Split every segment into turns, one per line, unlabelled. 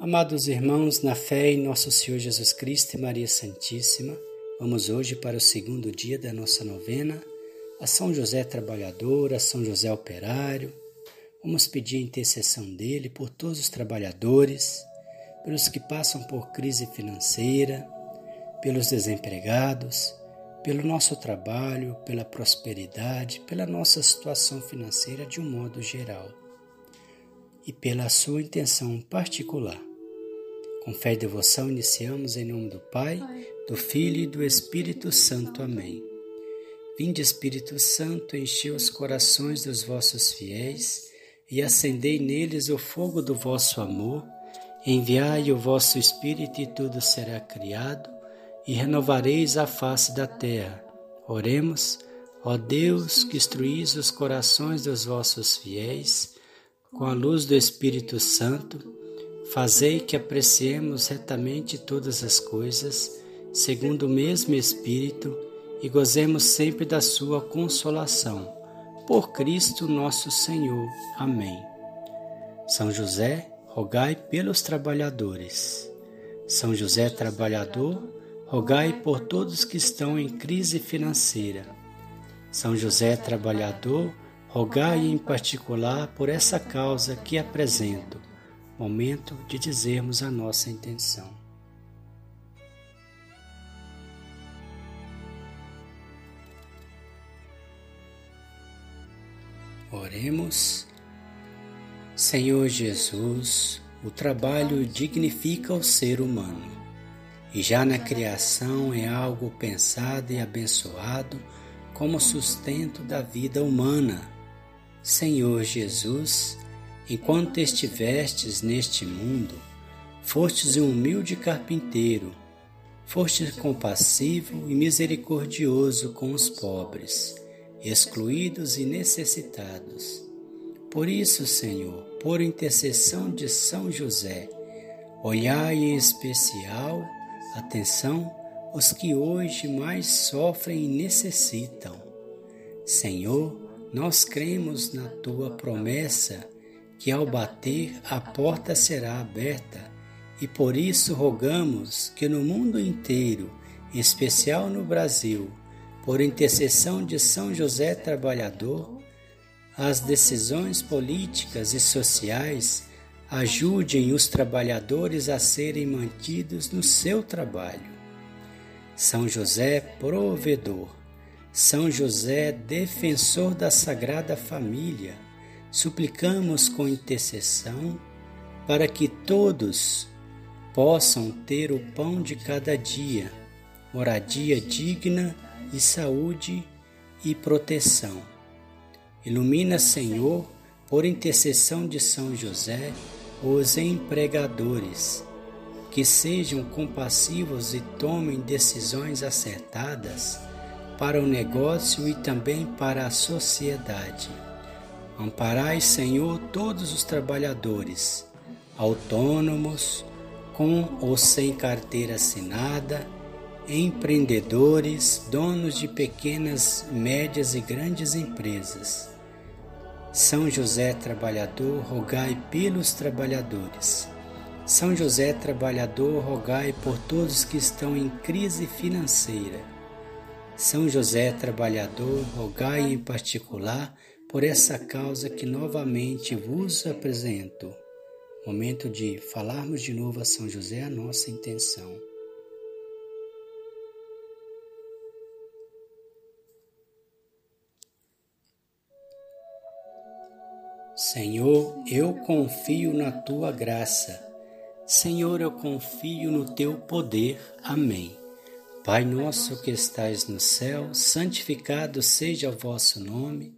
Amados irmãos, na fé em nosso Senhor Jesus Cristo e Maria Santíssima, vamos hoje para o segundo dia da nossa novena, a São José Trabalhador, a São José Operário. Vamos pedir a intercessão dele por todos os trabalhadores, pelos que passam por crise financeira, pelos desempregados, pelo nosso trabalho, pela prosperidade, pela nossa situação financeira de um modo geral e pela sua intenção particular. Com fé e devoção, iniciamos em nome do Pai, do Filho e do Espírito Santo. Amém. Vinde, Espírito Santo, enche os corações dos vossos fiéis e acendei neles o fogo do vosso amor. Enviai o vosso Espírito e tudo será criado e renovareis a face da terra. Oremos, ó Deus, que instruís os corações dos vossos fiéis com a luz do Espírito Santo Fazei que apreciemos retamente todas as coisas, segundo o mesmo Espírito, e gozemos sempre da Sua consolação. Por Cristo nosso Senhor. Amém. São José, rogai pelos trabalhadores. São José Trabalhador, rogai por todos que estão em crise financeira. São José Trabalhador, rogai em particular por essa causa que apresento Momento de dizermos a nossa intenção. Oremos. Senhor Jesus, o trabalho dignifica o ser humano e já na criação é algo pensado e abençoado como sustento da vida humana. Senhor Jesus, Enquanto estivestes neste mundo, fostes um humilde carpinteiro, fostes compassivo e misericordioso com os pobres, excluídos e necessitados. Por isso, Senhor, por intercessão de São José, olhai em especial, atenção, os que hoje mais sofrem e necessitam. Senhor, nós cremos na tua promessa que ao bater a porta será aberta, e por isso rogamos que no mundo inteiro, em especial no Brasil, por intercessão de São José Trabalhador, as decisões políticas e sociais ajudem os trabalhadores a serem mantidos no seu trabalho. São José provedor, São José defensor da Sagrada Família, suplicamos com intercessão para que todos possam ter o pão de cada dia, moradia digna e saúde e proteção. Ilumina, Senhor, por intercessão de São José, os empregadores, que sejam compassivos e tomem decisões acertadas para o negócio e também para a sociedade Amparai, Senhor, todos os trabalhadores, autônomos, com ou sem carteira assinada, empreendedores, donos de pequenas, médias e grandes empresas. São José Trabalhador, rogai pelos trabalhadores. São José Trabalhador, rogai por todos que estão em crise financeira. São José Trabalhador, rogai em particular por essa causa que novamente vos apresento. Momento de falarmos de novo a São José a nossa intenção. Senhor, eu confio na tua graça. Senhor, eu confio no teu poder. Amém. Pai nosso que estais no céu, santificado seja o vosso nome.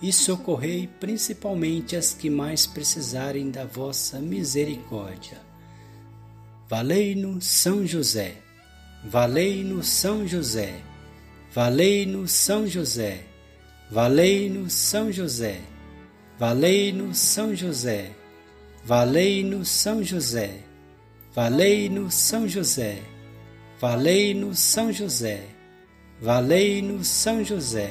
e socorrei principalmente as que mais precisarem da vossa misericórdia. Valei-nos São José, valei-nos São José, valei-nos São José, valei-nos São José, valei-nos São José, valei-nos São José, valei-nos São José, valei-nos São José, valei-nos São José,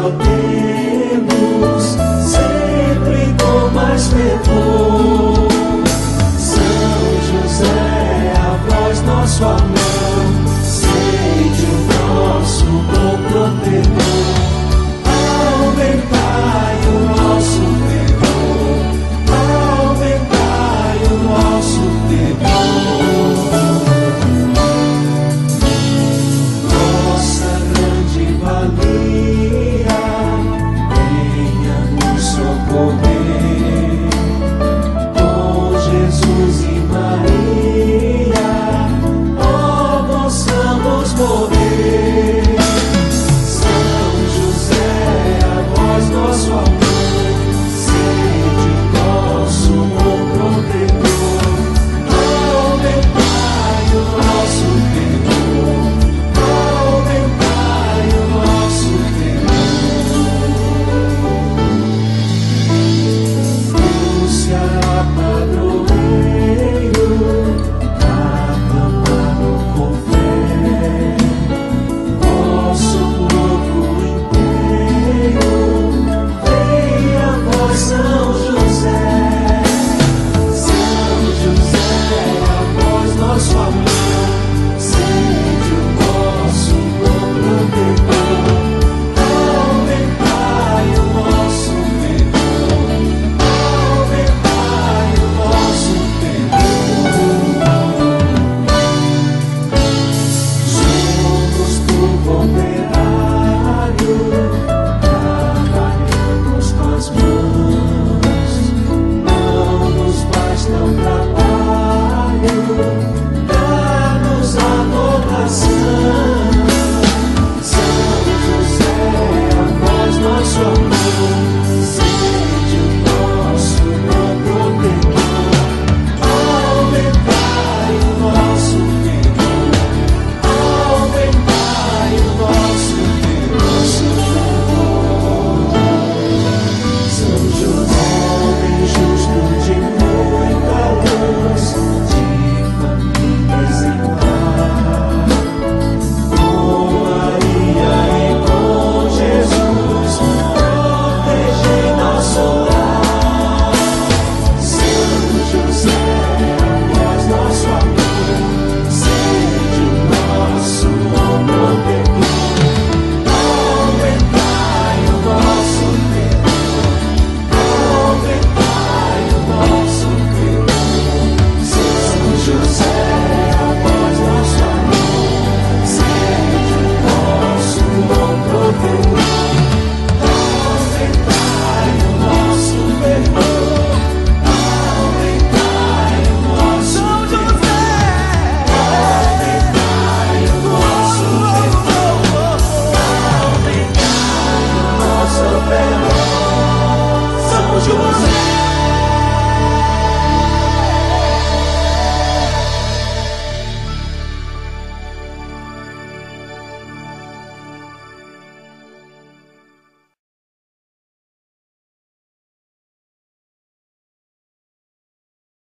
ao